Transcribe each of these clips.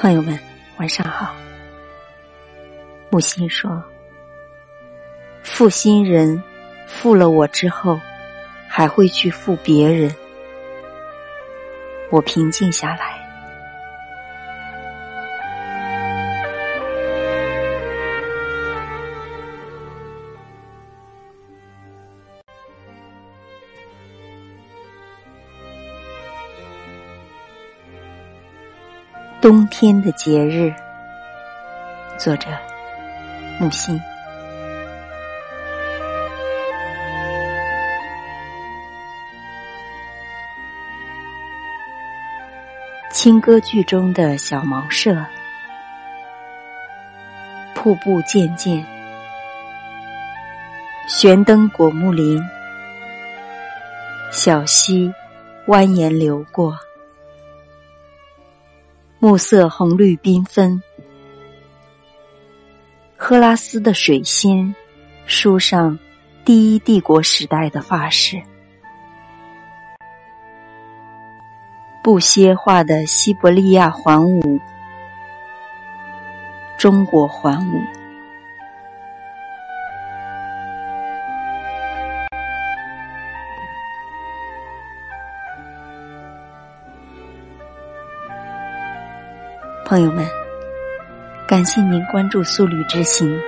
朋友们，晚上好。木心说：“负心人，负了我之后，还会去负别人。”我平静下来。冬天的节日，作者木心。轻歌剧中的小茅舍，瀑布渐渐，悬灯果木林，小溪蜿蜒流过。暮色红绿缤纷，赫拉斯的水仙梳上第一帝国时代的发饰，不歇化的西伯利亚环舞，中国环舞。朋友们，感谢您关注素履之行。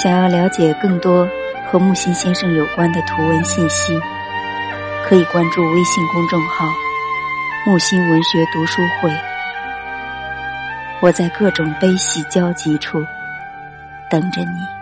想要了解更多和木心先生有关的图文信息，可以关注微信公众号“木心文学读书会”。我在各种悲喜交集处等着你。